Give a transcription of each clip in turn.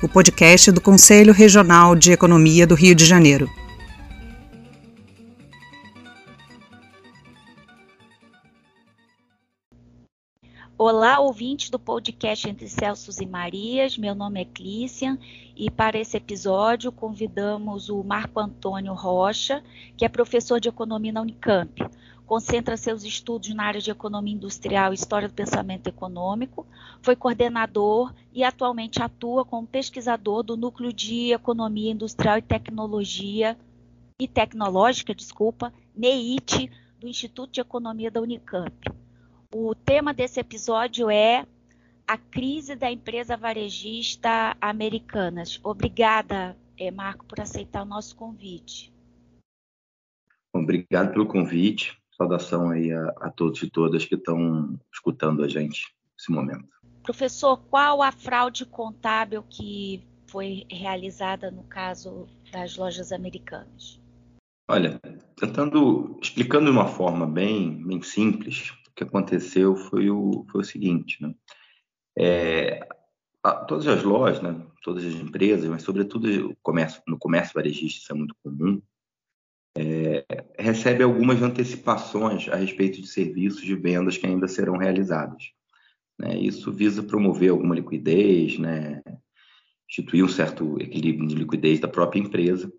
o podcast do Conselho Regional de Economia do Rio de Janeiro. Olá, ouvintes do podcast Entre Celsos e Marias. Meu nome é Clícia e para esse episódio convidamos o Marco Antônio Rocha, que é professor de economia na Unicamp. Concentra seus estudos na área de economia industrial e história do pensamento econômico. Foi coordenador e atualmente atua como pesquisador do Núcleo de Economia Industrial e Tecnologia e Tecnológica, desculpa, NEIT, do Instituto de Economia da Unicamp. O tema desse episódio é a crise da empresa varejista Americanas. Obrigada, eh, Marco, por aceitar o nosso convite. Obrigado pelo convite. Saudação aí a, a todos e todas que estão escutando a gente nesse momento. Professor, qual a fraude contábil que foi realizada no caso das lojas americanas? Olha, tentando explicando de uma forma bem, bem simples, que aconteceu foi o, foi o seguinte, né? É, a, todas as lojas, né, todas as empresas, mas sobretudo comércio, no comércio varejista isso é muito comum, é, recebe algumas antecipações a respeito de serviços de vendas que ainda serão realizados. Né? Isso visa promover alguma liquidez, né? instituir um certo equilíbrio de liquidez da própria empresa.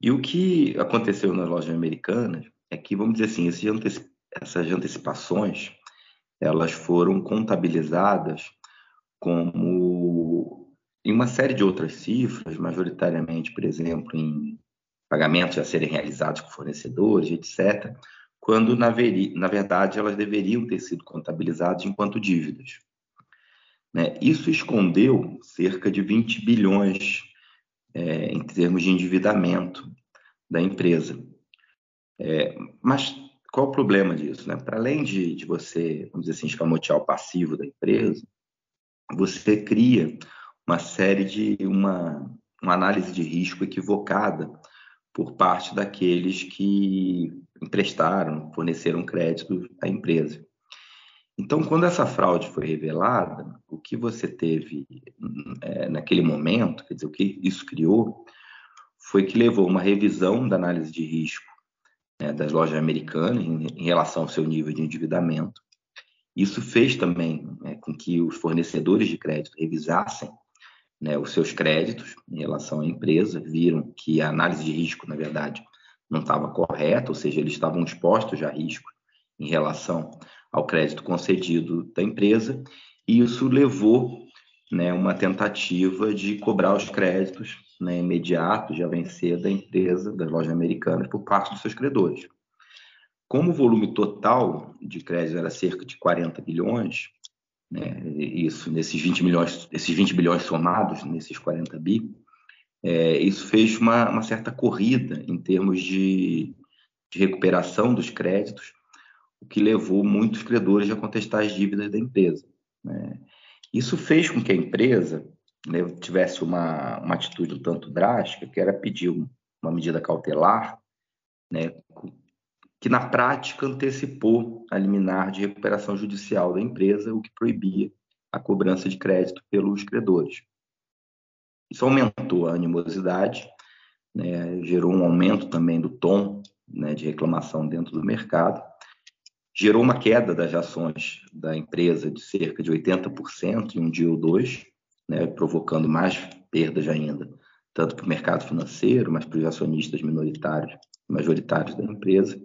E o que aconteceu nas lojas americanas é que, vamos dizer assim, essas antecipações elas foram contabilizadas como em uma série de outras cifras, majoritariamente, por exemplo, em pagamentos a serem realizados com fornecedores, etc., quando, na, veri, na verdade, elas deveriam ter sido contabilizadas enquanto dívidas. Né? Isso escondeu cerca de 20 bilhões é, em termos de endividamento da empresa. É, mas qual o problema disso? Né? Para além de, de você, vamos dizer assim, escamotear o passivo da empresa, você cria uma série de uma, uma análise de risco equivocada por parte daqueles que emprestaram, forneceram crédito à empresa. Então, quando essa fraude foi revelada, o que você teve é, naquele momento, quer dizer, o que isso criou, foi que levou uma revisão da análise de risco né, das lojas americanas em, em, relação ao seu nível de endividamento. Isso fez também né, com que os fornecedores de crédito revisassem né, os seus créditos em relação à empresa, viram que a análise de risco, na verdade, não estava correta, ou seja, eles estavam expostos a risco em relação ao crédito concedido da empresa, e isso levou né, uma tentativa de cobrar os créditos né, imediatos, já vencer da empresa, das lojas americanas, por parte dos seus credores. Como o volume total de crédito era cerca de 40 bilhões, né, isso nesses 20 milhões, esses 20 bilhões somados nesses 40 bi, é, isso fez uma, uma, certa corrida em termos de, de recuperação dos créditos, o que levou muitos credores a contestar as dívidas da empresa. Né? Isso fez com que a empresa né, tivesse uma, uma atitude um tanto drástica, que era pedir uma medida cautelar, né, que na prática antecipou a liminar de recuperação judicial da empresa, o que proibia a cobrança de crédito pelos credores. Isso aumentou a animosidade, né, gerou um aumento também do tom né, de reclamação dentro do mercado, gerou uma queda das ações da empresa de cerca de 80% em um dia ou dois, né, provocando mais perdas ainda, tanto para o mercado financeiro, mas para os acionistas minoritários, majoritários da empresa.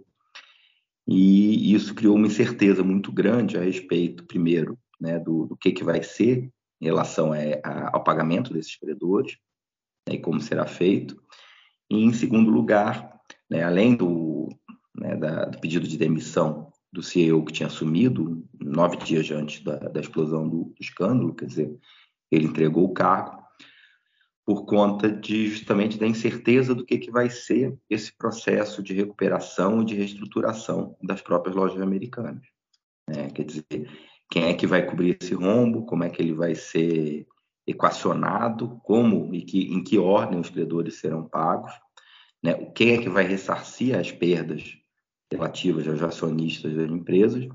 E isso criou uma incerteza muito grande a respeito, primeiro, né, do, do que, que vai ser em relação a, a, ao pagamento desses credores né, e como será feito. E, em segundo lugar, né, além do, né, da, do pedido de demissão do CEO que tinha assumido nove dias antes da, da explosão do, escândalo, quer dizer, ele entregou o cargo. Por conta de justamente da incerteza do que, que vai ser esse processo de recuperação e de reestruturação das próprias lojas americanas. Né? Quer dizer, quem é que vai cobrir esse rombo, como é que ele vai ser equacionado, como e que, em que ordem os credores serão pagos, né? quem é que vai ressarcir as perdas relativas aos acionistas das empresas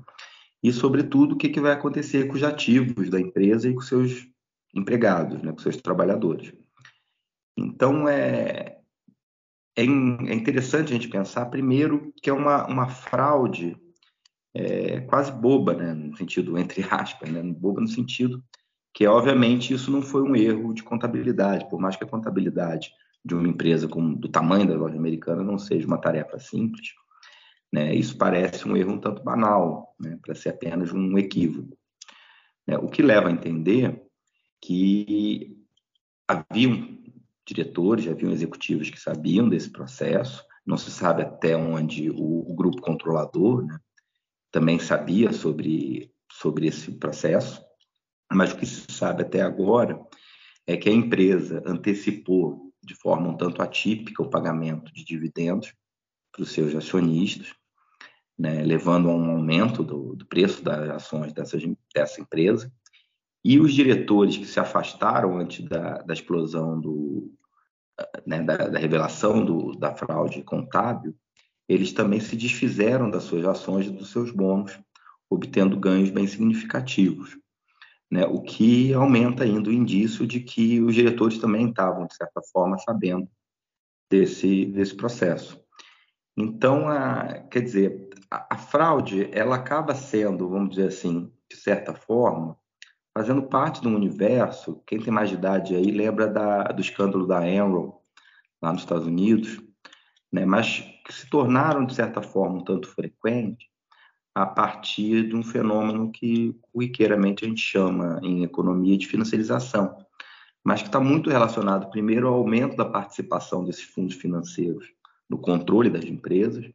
e, sobretudo, o que, que vai acontecer com os ativos da empresa e com seus empregados, né? com seus trabalhadores. Então, é, é, é, interessante a gente pensar, primeiro, que é uma, uma fraude é, quase boba, né, no sentido, entre aspas, né, boba no sentido que, obviamente, isso não foi um erro de contabilidade, por mais que a contabilidade de uma empresa com, do tamanho da loja americana não seja uma tarefa simples, né, isso parece um erro um tanto banal, né, para ser apenas um equívoco. Né, o que leva a entender que haviam diretores, já haviam executivos que sabiam desse processo, não se sabe até onde o, o grupo controlador né, também sabia sobre, sobre esse processo, mas o que se sabe até agora é que a empresa antecipou de forma um tanto atípica o pagamento de dividendos para os seus acionistas, né, levando a um aumento do, do preço das ações dessa empresa, e os diretores que se afastaram antes da, da explosão do, né, da, da, revelação do, da fraude contábil, eles também se desfizeram das suas ações e dos seus bônus, obtendo ganhos bem significativos. Né, o que aumenta ainda o indício de que os diretores também estavam, de certa forma, sabendo desse, desse processo. Então, a, quer dizer, a, a fraude, ela acaba sendo, vamos dizer assim, de certa forma, fazendo parte de um universo. Quem tem mais de idade aí lembra da, do escândalo da Enron, lá nos Estados Unidos, né? mas que se tornaram, de certa forma, um tanto frequentes a partir de um fenômeno que corriqueiramente a gente chama em economia de financiarização, mas que está muito relacionado, primeiro, ao aumento da participação desses fundos financeiros no controle das empresas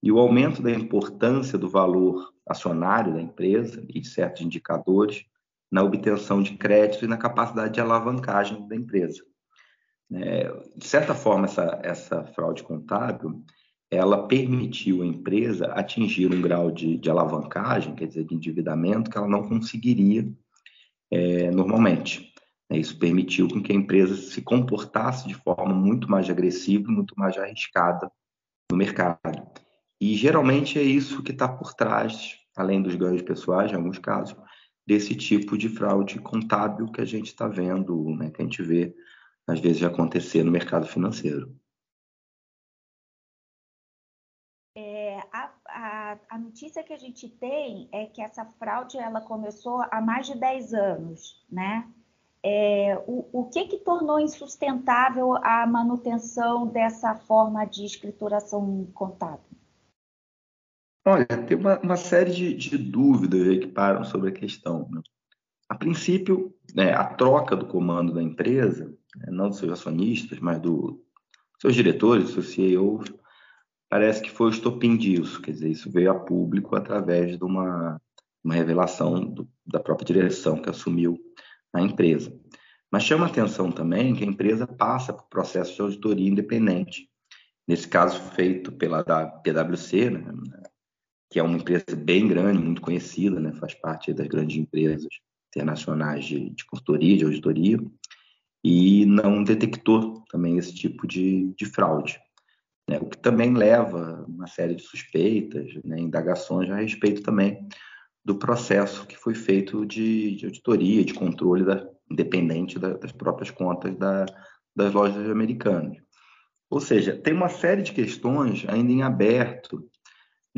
e o aumento da importância do valor acionário da empresa e de certos indicadores na obtenção de crédito e na capacidade de alavancagem da empresa. É, de certa forma, essa, essa fraude contábil, ela permitiu à empresa atingir um grau de, de alavancagem, quer dizer, de endividamento, que ela não conseguiria é, normalmente. Isso permitiu que a empresa se comportasse de forma muito mais agressiva, muito mais arriscada no mercado. E geralmente é isso que está por trás, além dos ganhos pessoais, em alguns casos, desse tipo de fraude contábil que a gente está vendo, né, que a gente vê às vezes acontecer no mercado financeiro. É, a, a, a, notícia que a gente tem é que essa fraude ela começou há mais de 10 anos, né? É, o, o que que tornou insustentável a manutenção dessa forma de escrituração contábil? Olha, tem uma, uma série de, de, dúvidas que param sobre a questão. Né? A princípio, né, a troca do comando da empresa, né, não dos seus acionistas, mas dos seus diretores, dos seus CEOs, parece que foi o estopim disso. Quer dizer, isso veio a público através de uma, uma revelação do, da própria direção que assumiu a empresa. Mas chama atenção também que a empresa passa por processo de auditoria independente. Nesse caso, feito pela PwC, né, que é uma empresa bem grande, muito conhecida, né? faz parte das grandes empresas internacionais de, de consultoria, de auditoria, e não detectou também esse tipo de, de fraude. Né? O que também leva uma série de suspeitas, né? indagações a respeito também do processo que foi feito de, de auditoria, de controle da, independente da, das próprias contas da, das lojas americanas. Ou seja, tem uma série de questões ainda em aberto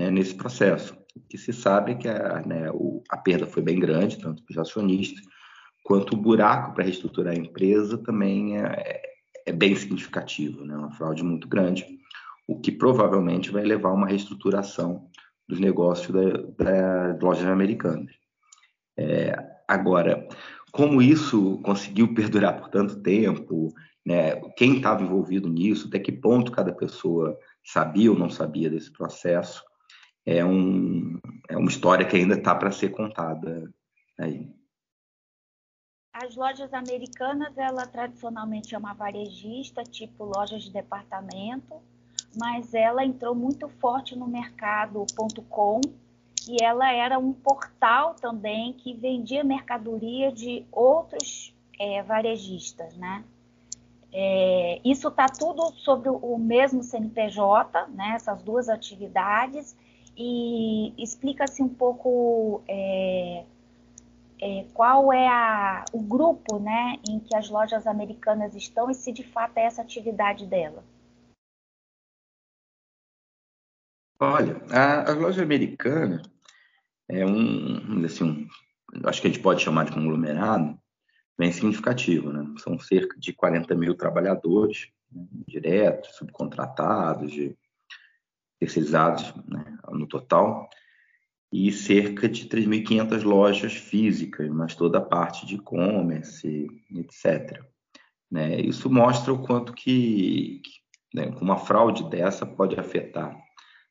né, nesse processo. O que se sabe é que a, né, o, a perda foi bem grande, tanto para os acionistas, quanto o buraco para reestruturar a empresa também é, é, bem significativo, né, uma fraude muito grande, o que provavelmente vai levar a uma reestruturação dos negócios das da lojas americanas. É, agora, como isso conseguiu perdurar por tanto tempo, né, quem estava envolvido nisso, até que ponto cada pessoa sabia ou não sabia desse processo, é, um, é uma história que ainda está para ser contada aí. As lojas americanas, ela tradicionalmente é uma varejista, tipo lojas de departamento, mas ela entrou muito forte no mercado .com e ela era um portal também que vendia mercadoria de outros é, varejistas, né? É, isso está tudo sobre o mesmo CNPJ, né, essas duas atividades, e explica-se um pouco é, é, qual é a, o grupo né, em que as lojas americanas estão e se de fato é essa atividade dela. Olha, a, a loja americana é um, assim, um, acho que a gente pode chamar de conglomerado, bem significativo, né? São cerca de 40 mil trabalhadores, né, diretos, subcontratados, de, terceirizados né, no total, e cerca de 3.500 lojas físicas, mas toda a parte de e-commerce, etc. Né? Isso mostra o quanto que, que né, uma fraude dessa pode afetar,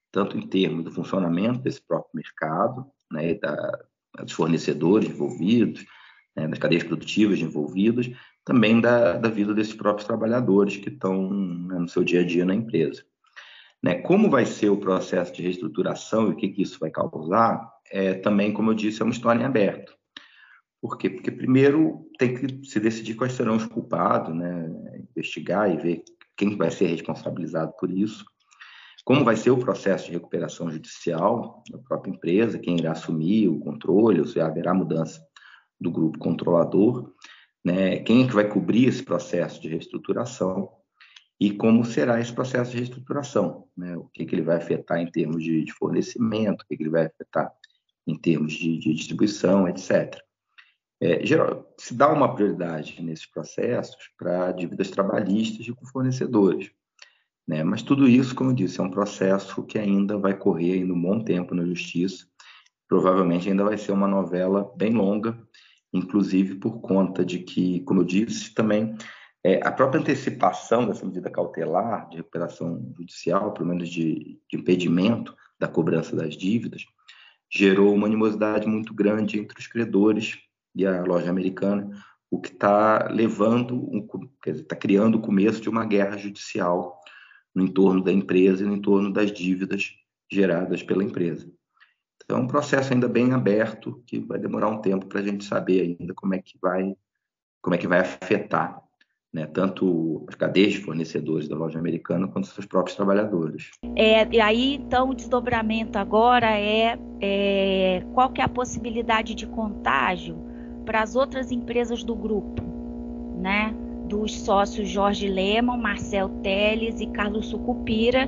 tanto em termos do funcionamento desse próprio mercado, né, da, dos fornecedores envolvidos, né, das cadeias produtivas envolvidas, também da, da vida desses próprios trabalhadores que estão né, no seu dia a dia na empresa. Né? Como vai ser o processo de reestruturação e o que, que isso vai causar, é, também, como eu disse, é uma história em aberto. Por quê? Porque primeiro tem que se decidir quais serão os culpados, né? investigar e ver quem vai ser responsabilizado por isso, como vai ser o processo de recuperação judicial da própria empresa, quem irá assumir o controle, ou se haverá mudança do grupo controlador, né? quem é que vai cobrir esse processo de reestruturação e como será esse processo de reestruturação, né? o que, que ele vai afetar em termos de, de fornecimento, o que, que, ele vai afetar em termos de, de distribuição, etc. É, geral, se dá uma prioridade nesses processos para dívidas trabalhistas e com fornecedores. Né? Mas tudo isso, como eu disse, é um processo que ainda vai correr ainda um bom tempo na justiça. Provavelmente ainda vai ser uma novela bem longa, inclusive por conta de que, como eu disse, também é, a própria antecipação dessa medida cautelar de recuperação judicial, pelo menos de, de impedimento da cobrança das dívidas, gerou uma animosidade muito grande entre os credores e a loja americana, o que está levando, um, está criando o começo de uma guerra judicial no entorno da empresa e no entorno das dívidas geradas pela empresa. Então, é um processo ainda bem aberto que vai demorar um tempo para a gente saber ainda como é que vai, como é que vai afetar né, tanto as cadeias de fornecedores da loja americana quanto seus próprios trabalhadores. É, e aí, então, o desdobramento agora é, é qual que é a possibilidade de contágio para as outras empresas do grupo, né? Dos sócios Jorge Lemon, Marcel Teles e Carlos Sucupira,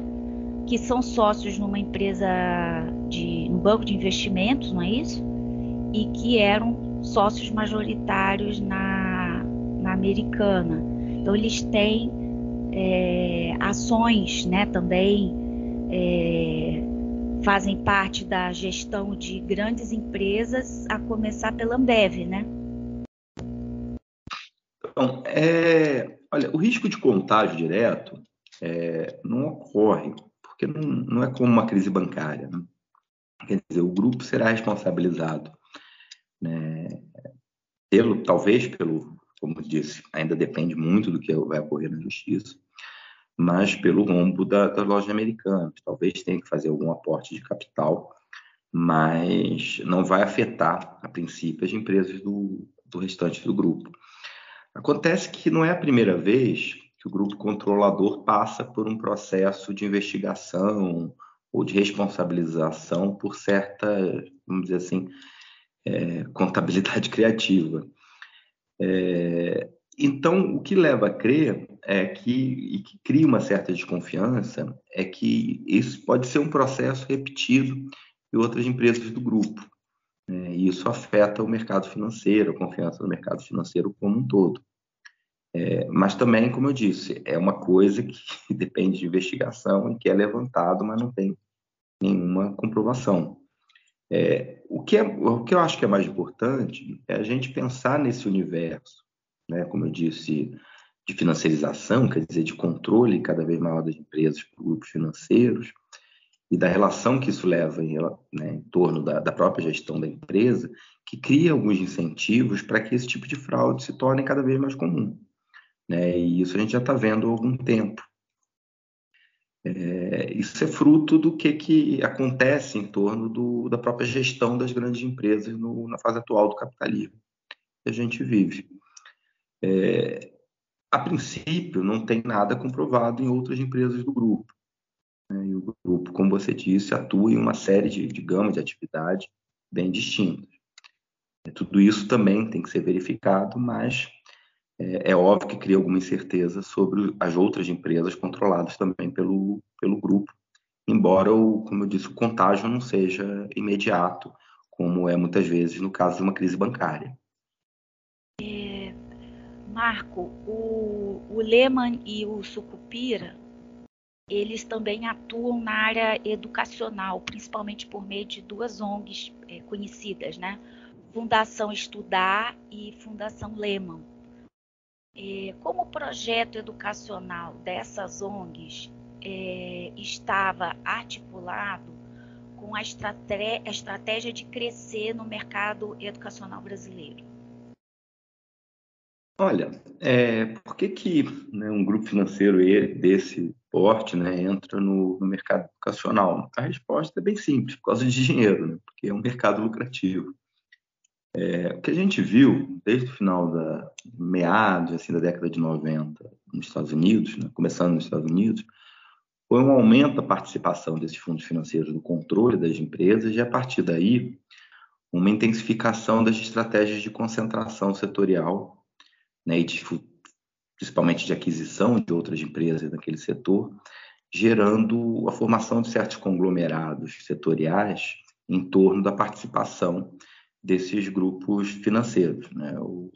que são sócios numa empresa de um banco de investimentos, não é isso? E que eram sócios majoritários na, na americana. Então, eles têm é, ações né, também, é, fazem parte da gestão de grandes empresas, a começar pela Ambev, né? Então, é, olha, o risco de contágio direto é, não ocorre, porque não, não, é como uma crise bancária. Né? Quer dizer, o grupo será responsabilizado né, pelo, talvez pelo como disse, ainda depende muito do que vai ocorrer na justiça, mas pelo rombo da, da loja americana. Talvez tenha que fazer algum aporte de capital, mas não vai afetar, a princípio, as empresas do, do restante do grupo. Acontece que não é a primeira vez que o grupo controlador passa por um processo de investigação ou de responsabilização por certa, vamos dizer assim, é, contabilidade criativa. É, então, o que leva a crer é que, e que cria uma certa desconfiança, é que isso pode ser um processo repetido em outras empresas do grupo. Né? E isso afeta o mercado financeiro, a confiança no mercado financeiro como um todo. É, mas também, como eu disse, é uma coisa que depende de investigação e que é levantado, mas não tem nenhuma comprovação. É, o, que é, o que eu acho que é mais importante é a gente pensar nesse universo, né, como eu disse, de financiarização, quer dizer, de controle cada vez maior das empresas por grupos financeiros, e da relação que isso leva em, né, em torno da, da, própria gestão da empresa, que cria alguns incentivos para que esse tipo de fraude se torne cada vez mais comum. Né? E isso a gente já está vendo há algum tempo. É, isso é fruto do que, que acontece em torno do, da própria gestão das grandes empresas no, na fase atual do capitalismo que a gente vive. É, a princípio, não tem nada comprovado em outras empresas do grupo. Né? E o grupo, como você disse, atua em uma série de, de gama de atividades bem distintas. Tudo isso também tem que ser verificado, mas é, é, óbvio que cria alguma incerteza sobre as outras empresas controladas também pelo, pelo grupo, embora, o, como eu disse, o contágio não seja imediato, como é muitas vezes no caso de uma crise bancária. É, Marco, o, o Lehman e o Sucupira, eles também atuam na área educacional, principalmente por meio de duas ONGs é, conhecidas, né? Fundação Estudar e Fundação Lehman. É, como o projeto educacional dessas ONGs é, estava articulado com a estratégia, de crescer no mercado educacional brasileiro? Olha, é, por que, que né, um grupo financeiro desse porte né, entra no, no, mercado educacional? A resposta é bem simples, por causa de dinheiro, né, porque é um mercado lucrativo. É, o que a gente viu desde o final da meados assim, da década de 90 nos Estados Unidos, né, começando nos Estados Unidos, foi um aumento da participação desses fundos financeiros no controle das empresas e, a partir daí, uma intensificação das estratégias de concentração setorial, né, e de, principalmente de aquisição de outras empresas naquele setor, gerando a formação de certos conglomerados setoriais em torno da participação desses grupos financeiros. Né? O,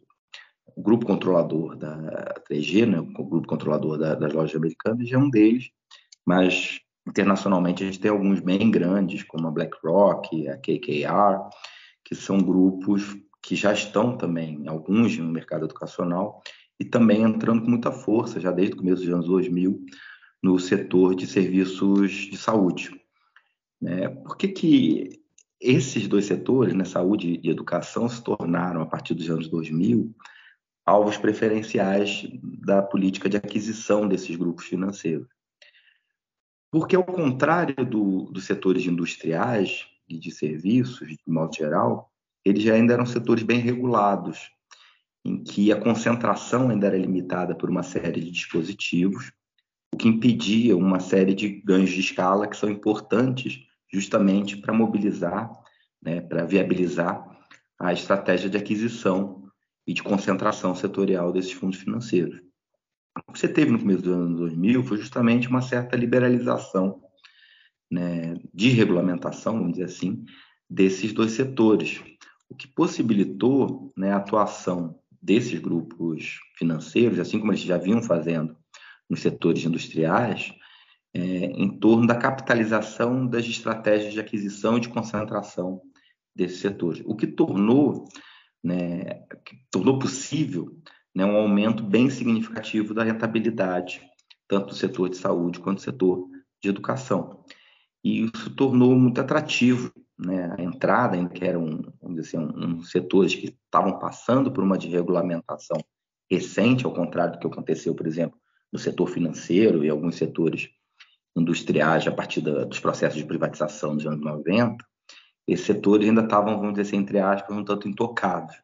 o, grupo controlador da 3G, né? o grupo controlador da, das lojas americanas, é um deles, mas internacionalmente a gente tem alguns bem grandes, como a BlackRock, a KKR, que são grupos que já estão também, alguns no mercado educacional, e também entrando com muita força, já desde o começo dos anos 2000, no setor de serviços de saúde. Né? Por que, que esses dois setores, né, saúde e educação, se tornaram, a partir dos anos 2000, alvos preferenciais da política de aquisição desses grupos financeiros. Porque, ao contrário do, dos setores industriais e de serviços, de modo geral, eles ainda eram setores bem regulados, em que a concentração ainda era limitada por uma série de dispositivos, o que impedia uma série de ganhos de escala que são importantes justamente para mobilizar, né, para viabilizar a estratégia de aquisição e de concentração setorial desses fundos financeiros. O que você teve no começo dos anos 2000 foi justamente uma certa liberalização né, de regulamentação, vamos dizer assim, desses dois setores, o que possibilitou né, a atuação desses grupos financeiros, assim como eles já vinham fazendo nos setores industriais, é, em torno da capitalização das estratégias de aquisição e de concentração desses setores, o que tornou, né, que tornou possível né, um aumento bem significativo da rentabilidade, tanto do setor de saúde quanto do setor de educação. E isso tornou muito atrativo né, a entrada, em que eram vamos dizer assim, um, um setores que estavam passando por uma desregulamentação recente, ao contrário do que aconteceu, por exemplo, no setor financeiro e alguns setores industriais a partir da, dos processos de privatização dos anos 90, esses setores ainda estavam, vamos dizer assim, entre aspas, um tanto intocados.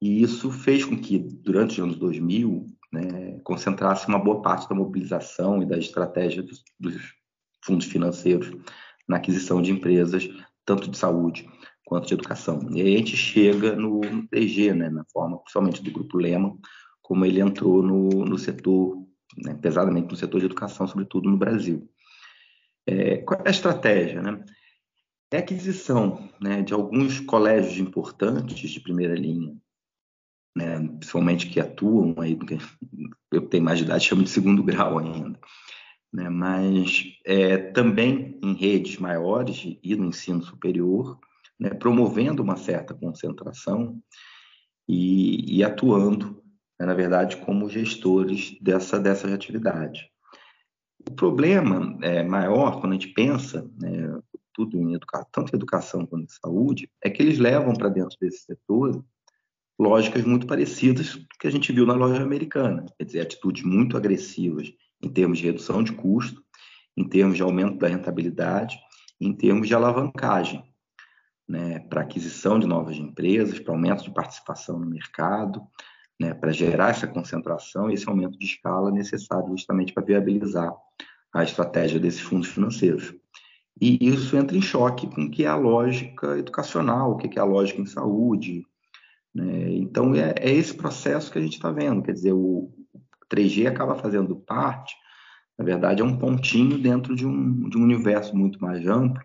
E isso fez com que, durante os anos 2000, né, concentrasse uma boa parte da mobilização e da estratégia dos, dos fundos financeiros na aquisição de empresas, tanto de saúde quanto de educação. E aí a gente chega no, no TG, né, na forma, principalmente do Grupo Lema, como ele entrou no, no setor né, pesadamente no setor de educação, sobretudo no Brasil. É, qual é a estratégia? Né? É a aquisição né, de alguns colégios importantes de primeira linha, né, principalmente que atuam aí, eu tenho mais de idade, chamo de segundo grau ainda, né, mas é, também em redes maiores e no ensino superior, né, promovendo uma certa concentração e, e atuando né, na verdade, como gestores dessa, dessa atividade. O problema é, maior, quando a gente pensa, né, tudo em educação, tanto em educação quanto em saúde, é que eles levam para dentro desse setor lógicas muito parecidas que a gente viu na loja americana, quer dizer, atitudes muito agressivas em termos de redução de custo, em termos de aumento da rentabilidade, em termos de alavancagem, né, para aquisição de novas empresas, para aumento de participação no mercado, né, para gerar essa concentração e esse aumento de escala necessário justamente para viabilizar a estratégia desses fundos financeiros. E isso entra em choque com o que é a lógica educacional, o que é a lógica em saúde. Né? Então, é, é, esse processo que a gente está vendo. Quer dizer, o 3G acaba fazendo parte, na verdade, é um pontinho dentro de um, de um universo muito mais amplo,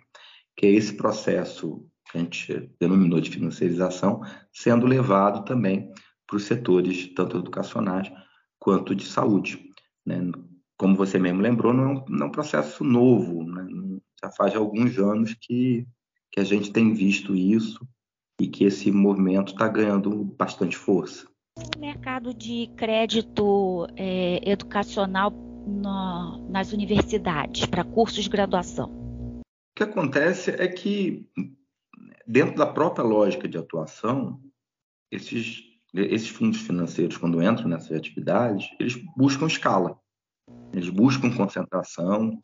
que é esse processo que a gente denominou de financiarização, sendo levado também para os setores, tanto educacionais quanto de saúde. Né? Como você mesmo lembrou, não é um, não é um processo novo, né? já faz alguns anos que, que a gente tem visto isso e que esse movimento está ganhando bastante força. O mercado de crédito é, educacional nas universidades para cursos de graduação? O que acontece é que, dentro da própria lógica de atuação, esses, esses fundos financeiros, quando entram nessas atividades, eles buscam escala, eles buscam concentração,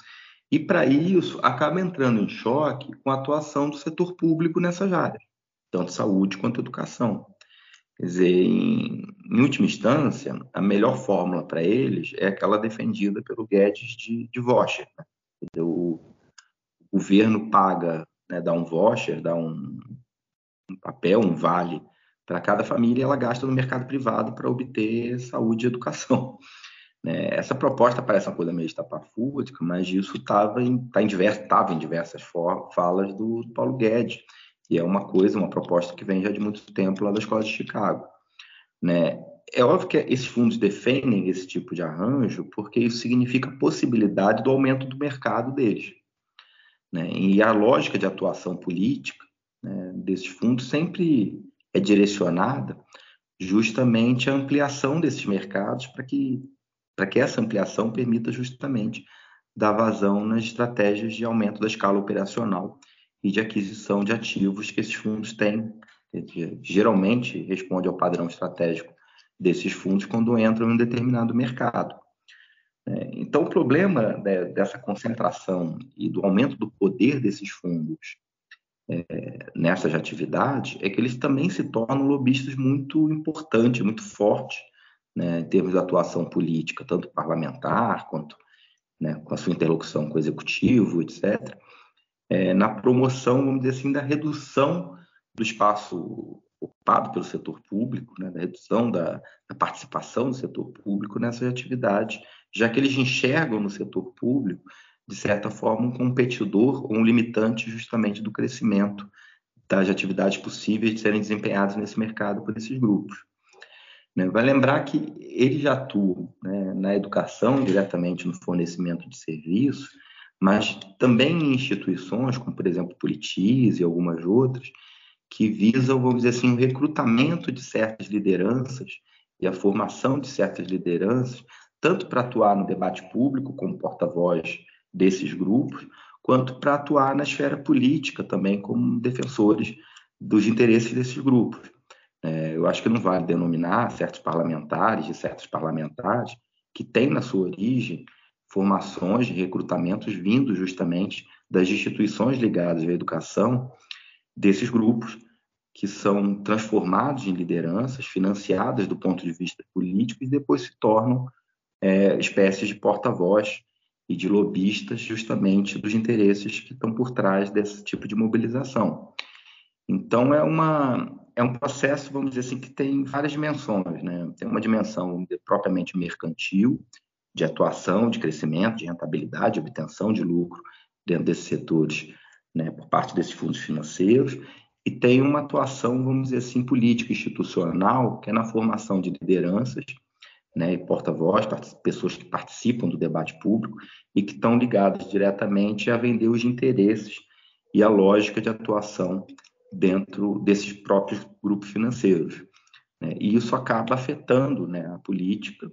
e para isso acaba entrando em choque com a atuação do setor público nessas áreas, tanto saúde quanto educação. Quer dizer, em, em última instância, a melhor fórmula para eles é aquela defendida pelo Guedes de, de voucher. Né? O, o governo paga, né, dá um voucher, dá um, um papel, um vale para cada família ela gasta no mercado privado para obter saúde e educação. Né? Essa proposta parece uma coisa meio estapafúrdica, mas isso estava em, tá em, em diversas falas do Paulo Guedes, e é uma coisa, uma proposta que vem já de muito tempo lá da Escola de Chicago. Né? É óbvio que esses fundos defendem esse tipo de arranjo porque isso significa possibilidade do aumento do mercado deles. Né? E a lógica de atuação política né, desses fundos sempre é direcionada justamente à ampliação desses mercados para que para que essa ampliação permita justamente dar vazão nas estratégias de aumento da escala operacional e de aquisição de ativos que esses fundos têm. Geralmente responde ao padrão estratégico desses fundos quando entram em um determinado mercado. É, então, o problema dessa concentração e do aumento do poder desses fundos é, nessas atividades é que eles também se tornam lobistas muito importantes, muito fortes né, em termos de atuação política, tanto parlamentar quanto né, com a sua interlocução com o executivo, etc., é, na promoção, vamos dizer assim, da redução do espaço ocupado pelo setor público, né, da redução da, da, participação do setor público nessas atividades, já que eles enxergam no setor público, de certa forma, um competidor ou um limitante justamente do crescimento das atividades possíveis de serem desempenhadas nesse mercado por esses grupos. Né? Vai lembrar que eles já atuam né, na educação, diretamente no fornecimento de serviços, mas também em instituições, como por exemplo Politis e algumas outras, que visam, vamos dizer assim, o recrutamento de certas lideranças e a formação de certas lideranças, tanto para atuar no debate público como porta-voz desses grupos, quanto para atuar na esfera política também como defensores dos interesses desses grupos. É, eu acho que não vale denominar certos parlamentares e certos parlamentares que têm na sua origem formações de recrutamentos vindos justamente das instituições ligadas à educação desses grupos que são transformados em lideranças financiadas do ponto de vista político e depois se tornam é, espécies de porta-voz e de lobistas justamente dos interesses que estão por trás desse tipo de mobilização. Então é uma é um processo, vamos dizer assim, que tem várias dimensões, né? Tem uma dimensão propriamente mercantil, de atuação, de crescimento, de rentabilidade, de obtenção de lucro dentro desses setores, né, por parte desses fundos financeiros, e tem uma atuação, vamos dizer assim, política institucional, que é na formação de lideranças, né, porta-voz, pessoas que participam do debate público e que estão ligadas diretamente a vender os interesses e a lógica de atuação dentro desses próprios grupos financeiros. Né? E isso acaba afetando né, a política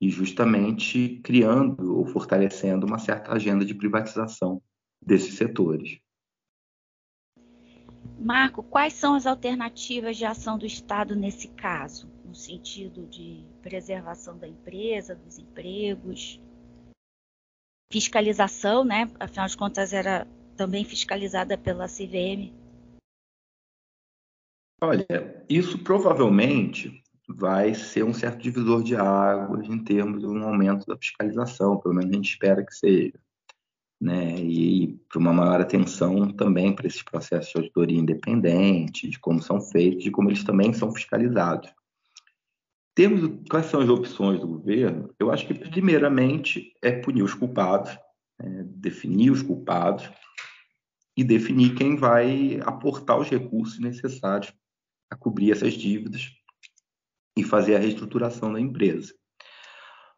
e justamente criando ou fortalecendo uma certa agenda de privatização desses setores. Marco, quais são as alternativas de ação do Estado nesse caso, no sentido de preservação da empresa, dos empregos, fiscalização, né? Afinal de contas, era também fiscalizada pela CVM. Olha, isso provavelmente vai ser um certo divisor de águas em termos de um aumento da fiscalização, pelo menos a gente espera que seja. Né? E, para uma maior atenção também para esses processos de auditoria independente, de como são feitos, de como eles também são fiscalizados. Temos quais são as opções do governo? Eu acho que primeiramente é punir os culpados, é, definir os culpados e definir quem vai aportar os recursos necessários a cobrir essas dívidas e fazer a reestruturação da empresa.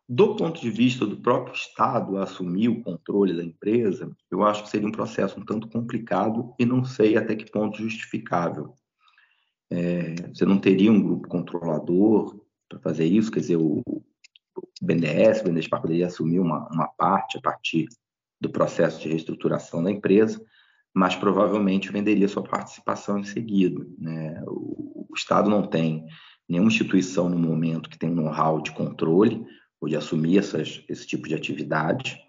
Do ponto de vista do próprio Estado assumir o controle da empresa, eu acho que seria um processo um tanto complicado e não sei até que ponto justificável. É, você não teria um grupo controlador para fazer isso, quer dizer, o, o BNDES, o BNDES poderia assumir uma, uma parte a partir do processo de reestruturação da empresa, mas provavelmente venderia sua participação em seguida. Né? O, o Estado não tem nenhuma instituição no momento que tem um know-how de controle ou de assumir essas, esse tipo de atividade.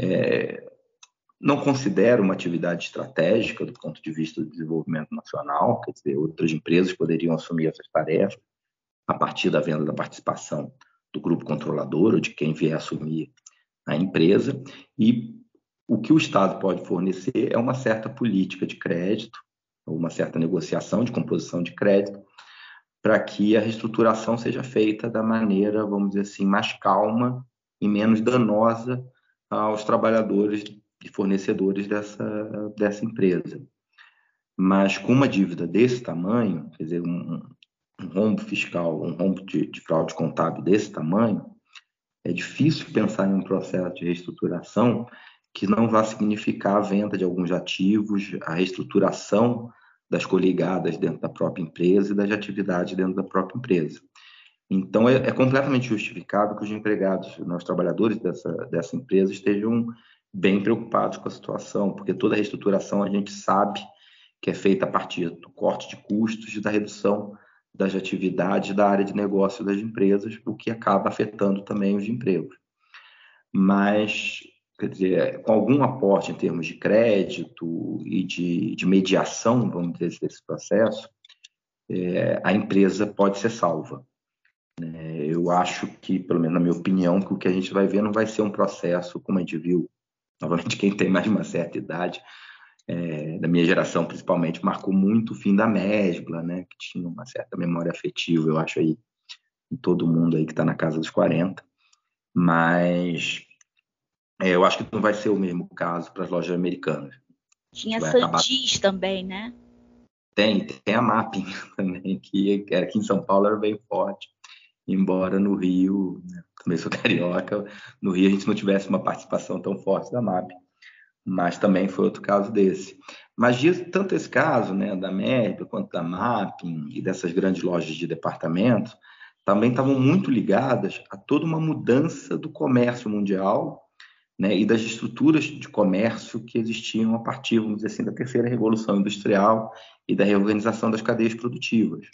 É, não considero uma atividade estratégica do ponto de vista do desenvolvimento nacional, quer dizer, outras empresas poderiam assumir essas tarefas a partir da venda da participação do grupo controlador ou de quem vier assumir a empresa. E o que o Estado pode fornecer é uma certa política de crédito, uma certa negociação de composição de crédito, para que a reestruturação seja feita da maneira, vamos dizer assim, mais calma e menos danosa aos trabalhadores e fornecedores dessa, dessa empresa. Mas com uma dívida desse tamanho, quer dizer, um, um rombo fiscal, um rombo de, de, fraude contábil desse tamanho, é difícil pensar em um processo de reestruturação que não vá significar a venda de alguns ativos, a reestruturação das coligadas dentro da própria empresa e das atividades dentro da própria empresa. Então, é, é completamente justificado que os empregados, né, os trabalhadores dessa, dessa empresa estejam bem preocupados com a situação, porque toda a reestruturação a gente sabe que é feita a partir do corte de custos e da redução das atividades da área de negócio das empresas, o que acaba afetando também os empregos. Mas quer dizer, com algum aporte em termos de crédito e de, de mediação, vamos dizer, desse processo, é, a empresa pode ser salva. É, eu acho que, pelo menos na minha opinião, que o que a gente vai ver não vai ser um processo, como a gente viu, novamente, quem tem mais de uma certa idade, é, da minha geração principalmente, marcou muito o fim da Mesbla, né, que tinha uma certa memória afetiva, eu acho aí, em todo mundo aí que está na casa dos 40, mas é, eu acho que não vai ser o mesmo caso para as lojas americanas. Tinha Santis acabar... também, né? Tem, tem a Mapping também, que aqui em São Paulo era bem forte. Embora no Rio, né, também sou carioca, no Rio a gente não tivesse uma participação tão forte da Mapping. Mas também foi outro caso desse. Mas tanto esse caso, né, da MERP, quanto da Mapping e dessas grandes lojas de departamentos, também estavam muito ligadas a toda uma mudança do comércio mundial né, e das estruturas de comércio que existiam a partir, vamos dizer assim, da terceira revolução industrial e da reorganização das cadeias produtivas.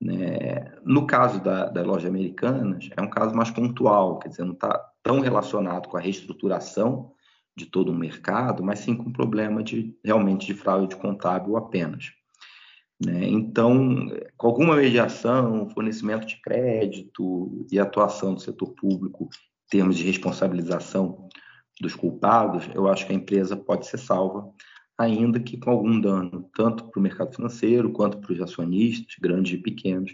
Né? No caso da, da loja americanas, é um caso mais pontual, quer dizer, não está tão relacionado com a reestruturação de todo o mercado, mas sim com o problema de realmente de fraude contábil apenas. Né? Então, com alguma mediação, fornecimento de crédito e atuação do setor público termos de responsabilização dos culpados, eu acho que a empresa pode ser salva, ainda que com algum dano, tanto para o mercado financeiro quanto para os acionistas, grandes e pequenos,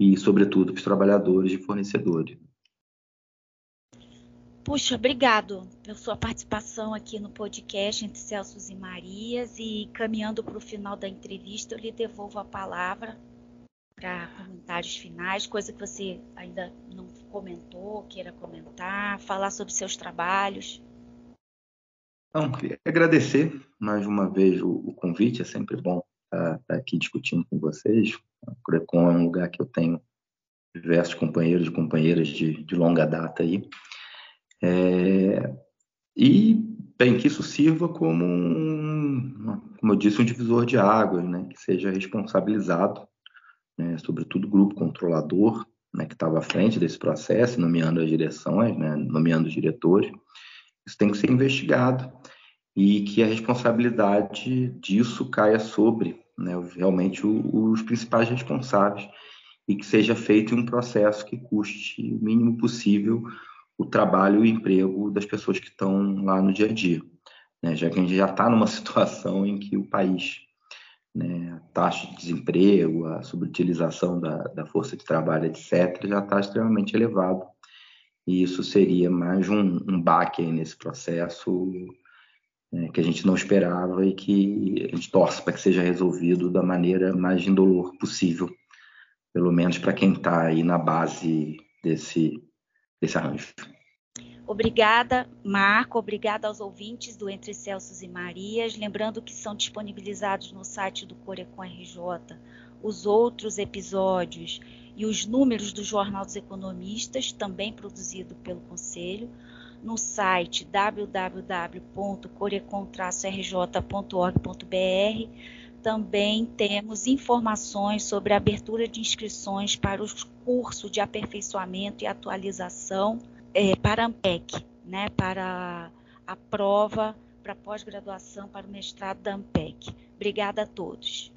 e, sobretudo, para os trabalhadores e fornecedores. Puxa, obrigado pela sua participação aqui no podcast entre Celso e Marias. E caminhando para o final da entrevista, eu lhe devolvo a palavra para comentários finais, coisa que você ainda comentou, queira comentar, falar sobre seus trabalhos. Então, queria agradecer mais uma vez o, o convite, é sempre bom estar, estar, aqui discutindo com vocês. O Crecon é um lugar que eu tenho diversos companheiros e companheiras de, de longa data aí. É, e, bem, que isso sirva como, um, como eu disse, um divisor de águas, né, que seja responsabilizado, né, sobretudo grupo controlador, né, que estava à frente desse processo, nomeando as direções, né, nomeando os diretores. Isso tem que ser investigado e que a responsabilidade disso caia sobre né, realmente o, os principais responsáveis e que seja feito um processo que custe o mínimo possível o trabalho e o emprego das pessoas que estão lá no dia a dia, né, já que a gente já está numa situação em que o país, né, a taxa de desemprego, a subutilização da, da força de trabalho, etc., já está extremamente elevado. E isso seria mais um, um baque nesse processo né, que a gente não esperava e que a gente torce para que seja resolvido da maneira mais indolor possível, pelo menos para quem está aí na base desse, desse arranjo. Obrigada, Marco. Obrigada aos ouvintes do Entre Celsos e Marias. Lembrando que são disponibilizados no site do Corecon RJ os outros episódios e os números do Jornal dos Economistas, também produzido pelo Conselho no site www.corecon-rj.org.br. Também temos informações sobre a abertura de inscrições para os cursos de aperfeiçoamento e atualização é, para a AMPEC, né, para a prova para pós-graduação para o mestrado da AMPEC. Obrigada a todos.